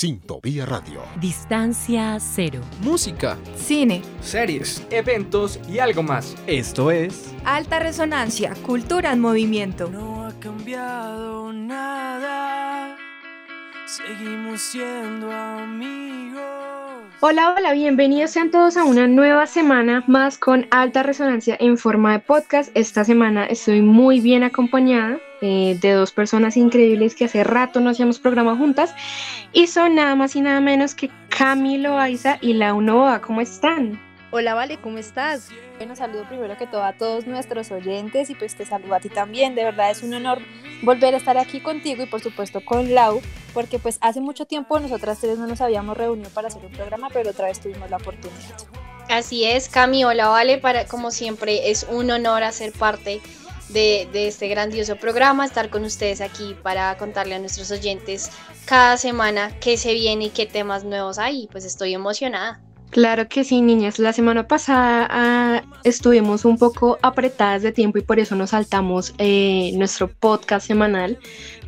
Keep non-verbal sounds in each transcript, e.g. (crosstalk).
Sintovía Radio. Distancia cero. Música, cine, series, eventos y algo más. Esto es Alta Resonancia, Cultura en Movimiento. No ha cambiado nada. Seguimos siendo amigos. Hola, hola, bienvenidos sean todos a una nueva semana más con alta resonancia en forma de podcast. Esta semana estoy muy bien acompañada eh, de dos personas increíbles que hace rato no hacíamos programa juntas y son nada más y nada menos que Camilo Aiza y Launoa. ¿Cómo están? Hola, Vale, ¿cómo estás? Bueno, saludo primero que todo a todos nuestros oyentes y pues te saludo a ti también. De verdad es un honor volver a estar aquí contigo y por supuesto con Lau, porque pues hace mucho tiempo nosotras tres no nos habíamos reunido para hacer un programa, pero otra vez tuvimos la oportunidad. Así es, Cami, hola, Vale, para, como siempre es un honor hacer parte de, de, este grandioso programa, estar con ustedes aquí para contarle a nuestros oyentes cada semana qué se viene y qué temas nuevos hay. Pues estoy emocionada. Claro que sí, niñas. La semana pasada ah, estuvimos un poco apretadas de tiempo y por eso nos saltamos eh, nuestro podcast semanal.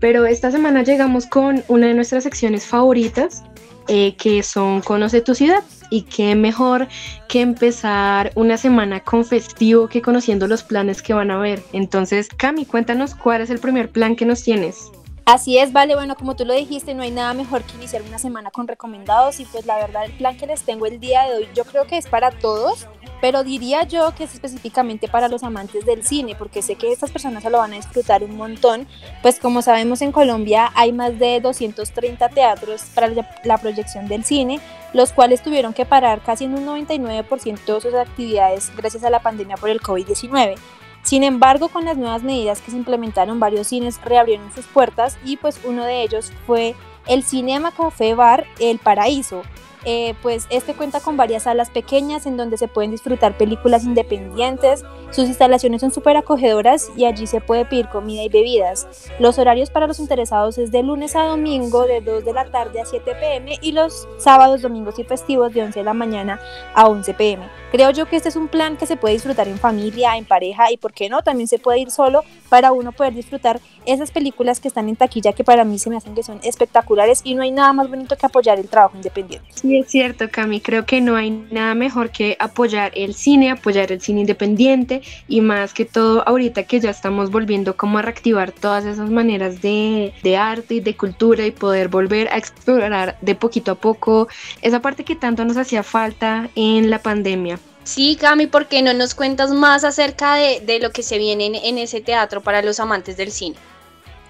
Pero esta semana llegamos con una de nuestras secciones favoritas, eh, que son Conoce tu ciudad. Y qué mejor que empezar una semana con festivo que conociendo los planes que van a ver. Entonces, Cami, cuéntanos cuál es el primer plan que nos tienes. Así es, vale, bueno, como tú lo dijiste, no hay nada mejor que iniciar una semana con recomendados y pues la verdad el plan que les tengo el día de hoy yo creo que es para todos, pero diría yo que es específicamente para los amantes del cine, porque sé que estas personas se lo van a disfrutar un montón, pues como sabemos en Colombia hay más de 230 teatros para la proyección del cine, los cuales tuvieron que parar casi en un 99% de sus actividades gracias a la pandemia por el COVID-19. Sin embargo, con las nuevas medidas que se implementaron, varios cines reabrieron sus puertas y pues uno de ellos fue el Cinema Café Bar El Paraíso, eh, pues este cuenta con varias salas pequeñas en donde se pueden disfrutar películas independientes, sus instalaciones son súper acogedoras y allí se puede pedir comida y bebidas. Los horarios para los interesados es de lunes a domingo de 2 de la tarde a 7 pm y los sábados, domingos y festivos de 11 de la mañana a 11 pm. Creo yo que este es un plan que se puede disfrutar en familia, en pareja y por qué no, también se puede ir solo para uno poder disfrutar esas películas que están en taquilla que para mí se me hacen que son espectaculares y no hay nada más bonito que apoyar el trabajo independiente. Es cierto, Cami, creo que no hay nada mejor que apoyar el cine, apoyar el cine independiente y más que todo ahorita que ya estamos volviendo como a reactivar todas esas maneras de, de arte y de cultura y poder volver a explorar de poquito a poco esa parte que tanto nos hacía falta en la pandemia. Sí, Cami, ¿por qué no nos cuentas más acerca de, de lo que se viene en, en, ese teatro para los amantes del cine?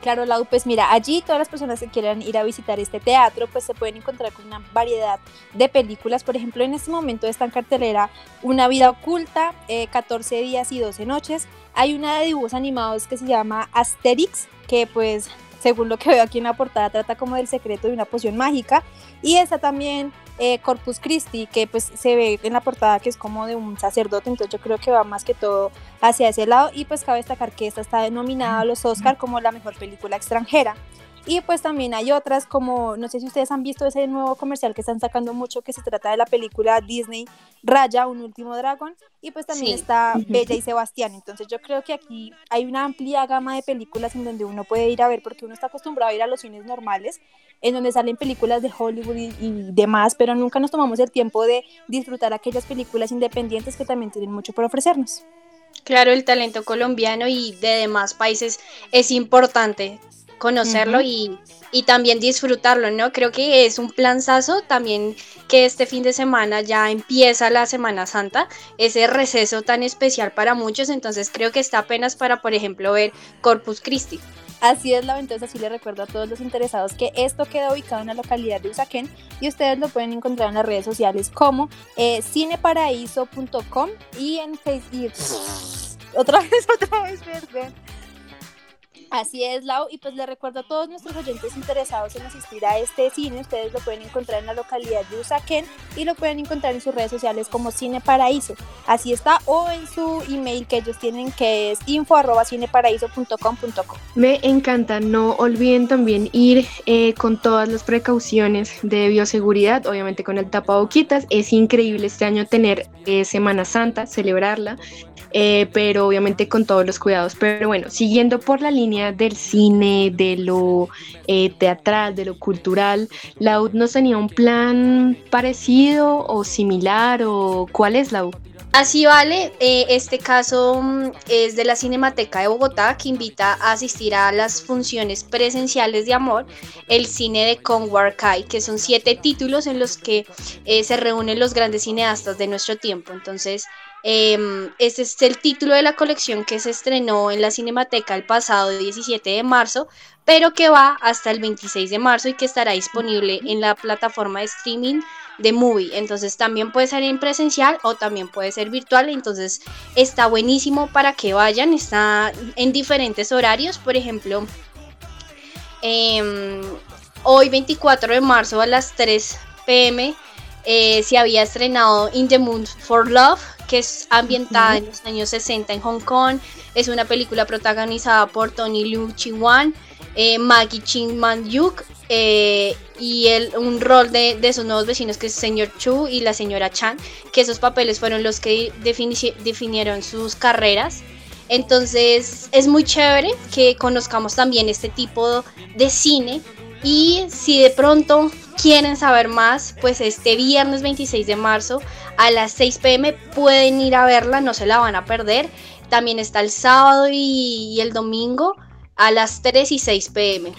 Claro, Lau, pues mira, allí todas las personas que quieran ir a visitar este teatro, pues se pueden encontrar con una variedad de películas. Por ejemplo, en este momento está en cartelera Una vida oculta, eh, 14 días y 12 noches. Hay una de dibujos animados que se llama Asterix, que pues según lo que veo aquí en la portada trata como del secreto de una poción mágica. Y está también eh, Corpus Christi, que pues se ve en la portada que es como de un sacerdote, entonces yo creo que va más que todo hacia ese lado y pues cabe destacar que esta está denominada a los Oscar como la mejor película extranjera. Y pues también hay otras como, no sé si ustedes han visto ese nuevo comercial que están sacando mucho, que se trata de la película Disney Raya, un último dragón, y pues también sí. está Bella y Sebastián. Entonces yo creo que aquí hay una amplia gama de películas en donde uno puede ir a ver, porque uno está acostumbrado a ir a los cines normales, en donde salen películas de Hollywood y, y demás, pero nunca nos tomamos el tiempo de disfrutar aquellas películas independientes que también tienen mucho por ofrecernos. Claro, el talento colombiano y de demás países es importante conocerlo uh -huh. y, y, también disfrutarlo, ¿no? Creo que es un planzazo también que este fin de semana ya empieza la Semana Santa, ese receso tan especial para muchos, entonces creo que está apenas para, por ejemplo, ver Corpus Christi. Así es, la entonces así le recuerdo a todos los interesados que esto queda ubicado en la localidad de Usaquén y ustedes lo pueden encontrar en las redes sociales como eh, cineparaíso.com y en Facebook. (laughs) Otra vez, otra vez, perdón. Así es, Lau, y pues le recuerdo a todos nuestros oyentes interesados en asistir a este cine, ustedes lo pueden encontrar en la localidad de Usaquén y lo pueden encontrar en sus redes sociales como Cine Paraíso. Así está, o en su email que ellos tienen que es info.cineparaíso.com.co. Me encanta, no olviden también ir eh, con todas las precauciones de bioseguridad, obviamente con el tapaboquitas. Es increíble este año tener eh, Semana Santa, celebrarla. Eh, pero obviamente con todos los cuidados. Pero bueno, siguiendo por la línea del cine, de lo teatral, de lo cultural, la U nos tenía un plan parecido o similar o cuál es la U? Así vale, eh, este caso mm, es de la Cinemateca de Bogotá que invita a asistir a las funciones presenciales de amor, el cine de Kong Kai, que son siete títulos en los que eh, se reúnen los grandes cineastas de nuestro tiempo. Entonces, este es el título de la colección que se estrenó en la Cinemateca el pasado 17 de marzo, pero que va hasta el 26 de marzo y que estará disponible en la plataforma de streaming de movie. Entonces también puede ser en presencial o también puede ser virtual. Entonces está buenísimo para que vayan. Está en diferentes horarios. Por ejemplo, em, hoy 24 de marzo a las 3 pm eh, se había estrenado In the Moon for Love, que es ambientada en los años 60 en Hong Kong. Es una película protagonizada por Tony Liu Chi Wan, eh, Maggie Ching Man Yuk eh, y el, un rol de, de, sus nuevos vecinos que es el señor Chu y la señora Chan, que esos papeles fueron los que definieron sus carreras. Entonces es muy chévere que conozcamos también este tipo de cine y si de pronto quieren saber más, pues este viernes 26 de marzo a las 6 pm pueden ir a verla, no se la van a perder. También está el sábado y, el domingo a las 3 y 6 pm.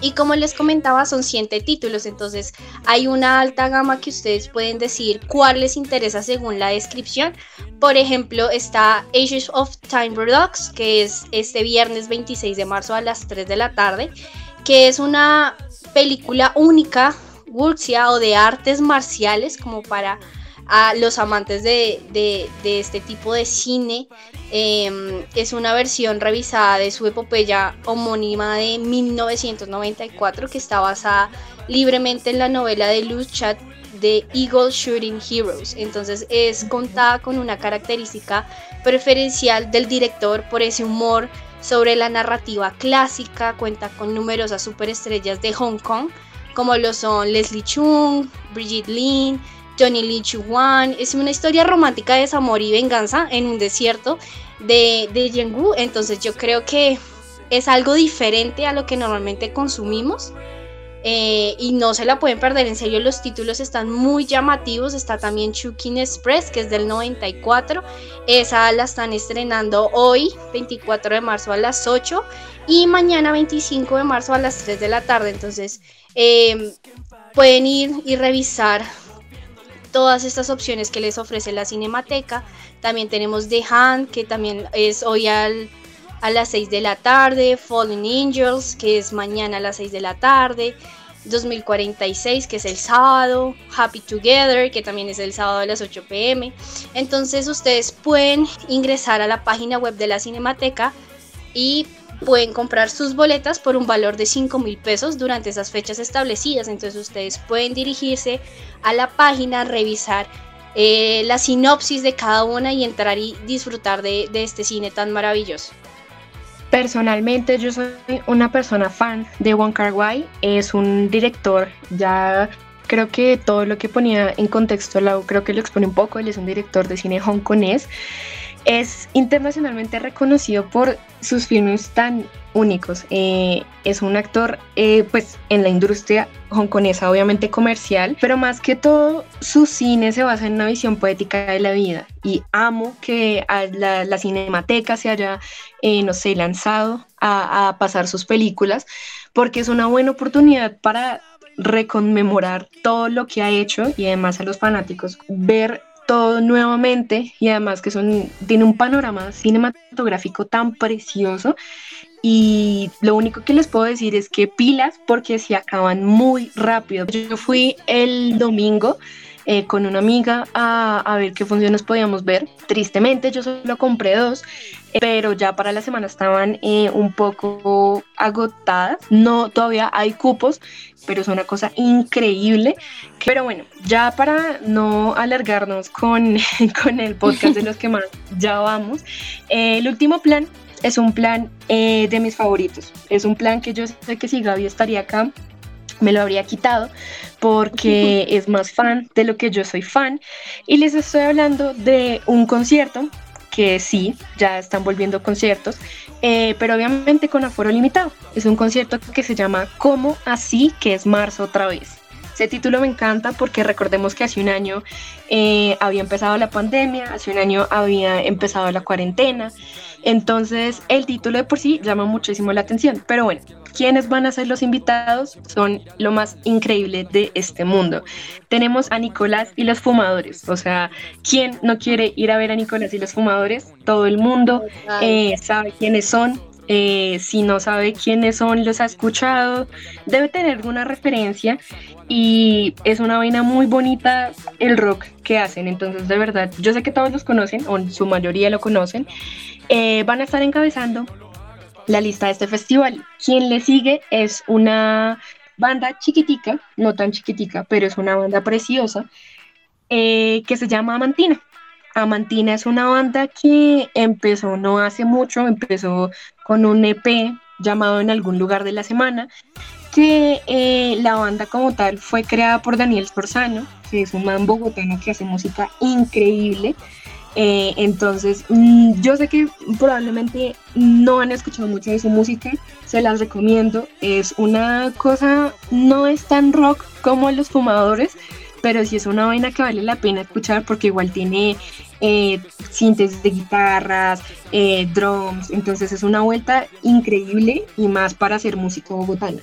Y como les comentaba, son 100 títulos, entonces hay una alta gama que ustedes pueden decir cuál les interesa según la descripción. Por ejemplo, está Ages of Time Redux, que es este viernes 26 de marzo a las 3 de la tarde, que es una película única, wuxia o de artes marciales, como para a los amantes de, este tipo de cine. Em, es una versión revisada de su epopeya homónima de 1994 que está basada libremente en la novela de Luz Chat de Eagle Shooting Heroes. Entonces es contada con una característica preferencial del director por ese humor sobre la narrativa clásica, cuenta con numerosas superestrellas de Hong Kong como lo son Leslie Chung, Brigitte Lin, Johnny Lee Chu-wan. Es una historia romántica de desamor y venganza en un desierto de, de Yengu. Entonces yo creo que es algo diferente a lo que normalmente consumimos. Eh, y no se la pueden perder, en serio los títulos están muy llamativos, está también Chukin Express que es del 94, esa la están estrenando hoy 24 de marzo a las 8 y mañana 25 de marzo a las 3 de la tarde, entonces eh, pueden ir y revisar todas estas opciones que les ofrece la Cinemateca. También tenemos The Hand, que también es hoy a las 6 de la tarde. Fallen Angels, que es mañana a las 6 de la tarde. 2046, que es el sábado, Happy Together, que también es el sábado a las 8 pm. Entonces ustedes pueden ingresar a la página web de la Cinemateca y pueden comprar sus boletas por un valor de 5 mil pesos durante esas fechas establecidas. Entonces ustedes pueden dirigirse a la página, revisar eh, la sinopsis de cada una y entrar y disfrutar de, este cine tan maravilloso. Personalmente yo soy una persona fan de Wong Kar es un director ya creo que todo lo que ponía en contexto creo que lo expone un poco, él es un director de cine hongkonés es internacionalmente reconocido por sus filmes tan únicos. Eh, es un actor, eh, pues, en la industria hongkonesa, obviamente comercial, pero más que todo, su cine se basa en una visión poética de la vida. Y amo que la, cinemateca se haya, eh, no sé, lanzado a, a pasar sus películas, porque es una buena oportunidad para reconmemorar todo lo que ha hecho y además a los fanáticos ver todo nuevamente y además que son, tiene un panorama cinematográfico tan precioso y lo único que les puedo decir es que pilas porque se acaban muy rápido. Yo fui el domingo eh, con una amiga a, a, ver qué funciones podíamos ver. Tristemente yo solo compré dos, pero ya para la semana estaban eh, un poco agotadas. No, todavía hay cupos, pero es una cosa increíble. Pero bueno, ya para no alargarnos con, (laughs) con el podcast de los que más ya vamos, eh, el último plan es un plan eh, de mis favoritos. Es un plan que yo sé que si Gaby estaría acá, me lo habría quitado porque (laughs) es más fan de lo que yo soy fan. Y les estoy hablando de un concierto que sí, ya están volviendo conciertos, eh, pero obviamente con aforo limitado. Es un concierto que se llama Como Así, que es marzo otra vez. Ese título me encanta porque recordemos que hace un año eh, había empezado la pandemia, hace un año había empezado la cuarentena, entonces el título de por sí llama muchísimo la atención. Pero bueno, ¿quiénes van a ser los invitados? Son lo más increíble de este mundo. Tenemos a Nicolás y los fumadores. O sea, ¿quién no quiere ir a ver a Nicolás y los fumadores? Todo el mundo eh, sabe quiénes son. Eh, si no sabe quiénes son, los ha escuchado, debe tener alguna referencia y es una vaina muy bonita el rock que hacen. Entonces, de verdad, yo sé que todos los conocen, o su mayoría lo conocen, eh, van a estar encabezando la lista de este festival. Quien le sigue es una banda chiquitica, no tan chiquitica, pero es una banda preciosa, eh, que se llama Amantina. Amantina es una banda que empezó no hace mucho, empezó con un EP llamado En algún lugar de la semana, que eh, la banda como tal fue creada por Daniel Sforzano, que es un man bogotano que hace música increíble. Eh, entonces, mm, yo sé que probablemente no han escuchado mucho de su música, se las recomiendo. Es una cosa, no es tan rock como los fumadores, pero sí es una vaina que vale la pena escuchar porque igual tiene eh, síntesis de guitarras, eh, drums, entonces es una vuelta increíble y más para hacer música bogotana.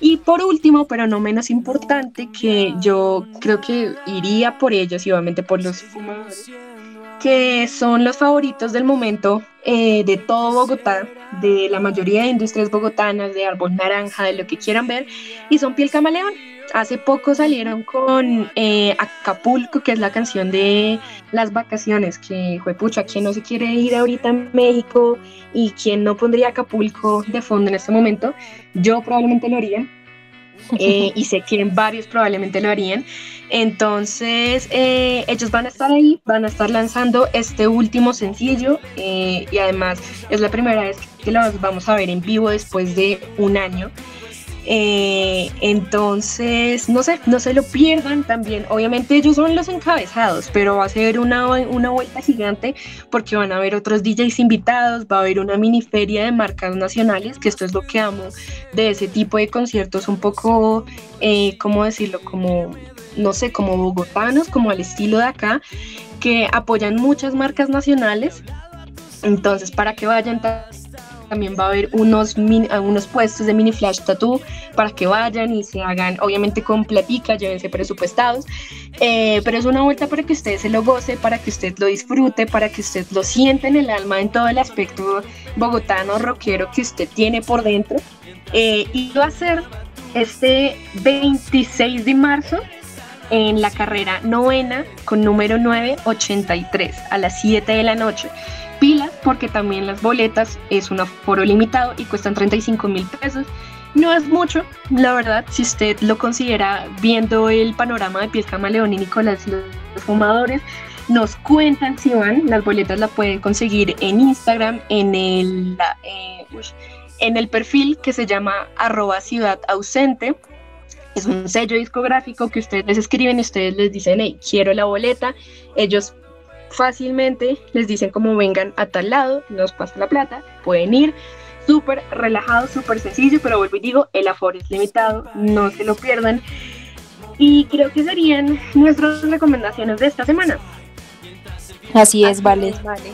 Y por último, pero no menos importante, que yo creo que iría por ellos y obviamente por los fumadores que son los favoritos del momento eh, de todo Bogotá, de la mayoría de industrias bogotanas, de árbol naranja, de lo que quieran ver, y son Piel Camaleón. Hace poco salieron con eh, Acapulco, que es la canción de las vacaciones, que fue pucha, quien no se quiere ir ahorita a México y quien no pondría Acapulco de fondo en este momento, yo probablemente lo haría. Eh, y sé que varios probablemente lo harían. Entonces, eh, ellos van a estar ahí, van a estar lanzando este último sencillo eh, y además es la primera vez que los vamos a ver en vivo después de un año. Eh, entonces, no sé, no se lo pierdan también. Obviamente ellos son los encabezados, pero va a ser una, una vuelta gigante porque van a haber otros DJs invitados, va a haber una mini feria de marcas nacionales, que esto es lo que amo de ese tipo de conciertos un poco, eh, ¿cómo decirlo? Como, no sé, como bogotanos, como al estilo de acá, que apoyan muchas marcas nacionales. Entonces, para que vayan también va a haber unos, unos puestos de mini flash tattoo para que vayan y se hagan, obviamente con platica, llévense presupuestados, eh, pero es una vuelta para que usted se lo goce, para que usted lo disfrute, para que usted lo sienta en el alma, en todo el aspecto bogotano, rockero que usted tiene por dentro. Eh, y va a ser este 26 de marzo en la carrera novena con número 983 a las 7 de la noche pilas porque también las boletas es un aforo limitado y cuestan 35 mil pesos. No es mucho, la verdad, si usted lo considera viendo el panorama de Piel Camaleón y Nicolás los fumadores, nos cuentan si van, las boletas las pueden conseguir en Instagram, en el, eh, en el perfil que se llama arroba ciudad ausente. Es un sello discográfico que ustedes les escriben y ustedes les dicen, hey, quiero la boleta. Ellos fácilmente les dicen como vengan a tal lado, nos pasa la plata, pueden ir, súper relajado, súper sencillo, pero vuelvo y digo, el aforo es limitado, no se lo pierdan. Y creo que serían nuestras recomendaciones de esta semana. Así es, vale. vale.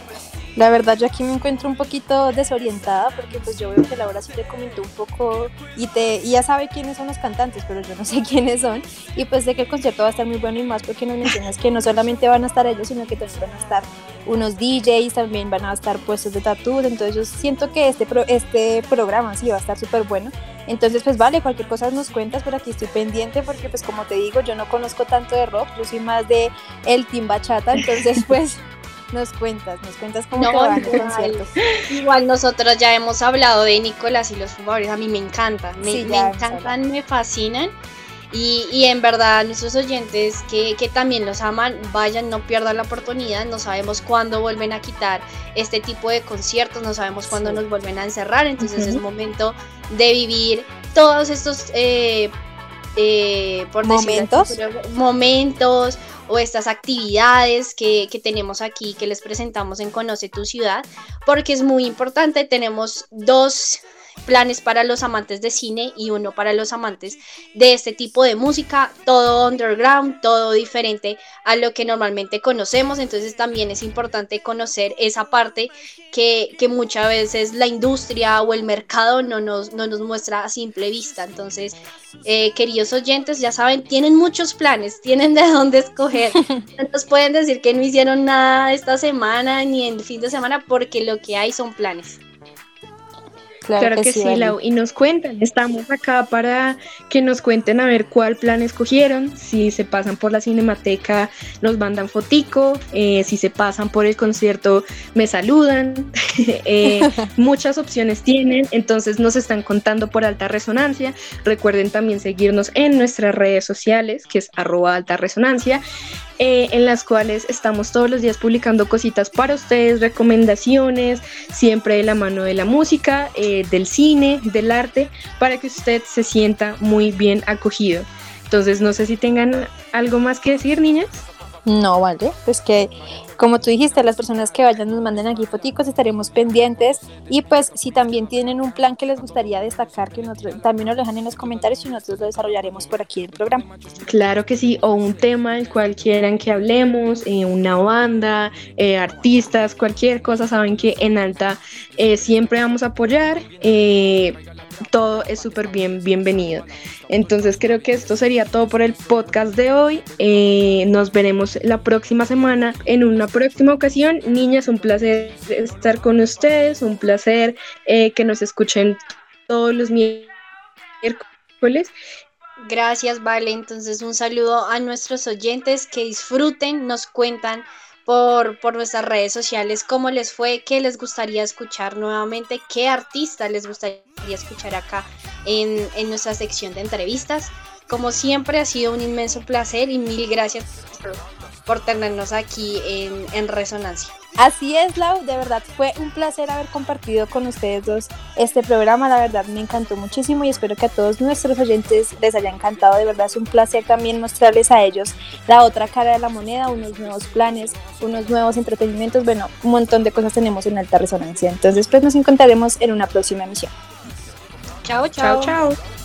La verdad yo aquí me encuentro un poquito desorientada porque pues yo veo que Laura sí te comentó un poco y te y ya sabe quiénes son los cantantes, pero yo no (laughs) sé quiénes son. Y pues sé que el concierto va a estar muy bueno y más porque nos mencionas que no solamente van a estar ellos, sino que también van a estar unos DJs, también van a estar puestos de tatu, entonces yo siento que este este programa sí va a estar súper bueno. Entonces, pues vale, cualquier cosa nos cuentas, pero aquí estoy pendiente porque, pues como te digo, yo no conozco tanto de rock, yo soy más de el team bachata, entonces, pues (laughs) nos cuentas, nos cuentas cómo te van los conciertos. Igual nosotros ya hemos hablado de Nicolás y los fumadores, a mí me encantan, me, me encantan, me fascinan. Y, y, en verdad nuestros oyentes que, que, también los aman, vayan, no pierdan la oportunidad, no sabemos cuándo vuelven a quitar este tipo de conciertos, no sabemos cuándo nos vuelven a encerrar, entonces es momento de vivir todos estos eh, eh, por momentos, momentos o estas actividades que, que, tenemos aquí, que les presentamos en Conoce tu ciudad, porque es muy importante, tenemos dos planes para los amantes de cine y uno para los amantes de este tipo de música, todo underground, todo diferente a lo que normalmente conocemos, entonces también es importante conocer esa parte que, muchas veces la industria o el mercado no nos, no nos muestra a simple vista, entonces eh, queridos oyentes, ya saben, tienen muchos planes, tienen de dónde escoger. (laughs) Entonces pueden decir que no hicieron nada esta semana ni en el fin de semana porque lo que hay son planes. Claro, que, sí, Lau. Y nos cuentan, estamos acá para que nos cuenten a ver cuál plan escogieron. Si se pasan por la cinemateca, nos mandan fotico. Eh, si se pasan por el concierto, me saludan. (laughs) Eh, (laughs) muchas opciones tienen, entonces nos están contando por alta resonancia. Recuerden también seguirnos en nuestras redes sociales, que es arroba alta resonancia. Eh, en las cuales estamos todos los días publicando cositas para ustedes, recomendaciones, siempre de la mano de la música, eh, del cine, del arte, para que usted se sienta muy bien acogido. Entonces, no sé si tengan algo más que decir, niñas. No, vale, pues que como tú dijiste, las personas que vayan nos manden aquí foticos, estaremos pendientes y pues si también tienen un plan que les gustaría destacar, que nosotros, también nos lo dejan en los comentarios y nosotros lo desarrollaremos por aquí en el programa. Claro que sí, o un tema del cual quieran que hablemos, eh, una banda, eh, artistas, cualquier cosa, saben que en Alta eh, siempre vamos a apoyar todo es súper bien, bienvenido. Entonces creo que esto sería todo por el podcast de hoy. Eh, nos veremos la próxima semana en una próxima ocasión. Niñas, un placer estar con ustedes, un placer eh, que nos escuchen todos los miércoles. Gracias, Vale. Entonces un saludo a nuestros oyentes que disfruten, nos cuentan por, por nuestras redes sociales cómo les fue, qué les gustaría escuchar nuevamente, qué artista les gustaría escuchar acá en, en nuestra sección de entrevistas. Como siempre ha sido un inmenso placer y mil gracias por, tenernos aquí en, en Resonancia. Así es, Lau, de verdad fue un placer haber compartido con ustedes dos este programa, la verdad me encantó muchísimo y espero que a todos nuestros oyentes les haya encantado, de verdad es un placer también mostrarles a ellos la otra cara de la moneda, unos nuevos planes, unos nuevos entretenimientos, bueno, un montón de cosas tenemos en alta resonancia, entonces pues nos encontraremos en una próxima emisión. Chao, chao. Chao, chao.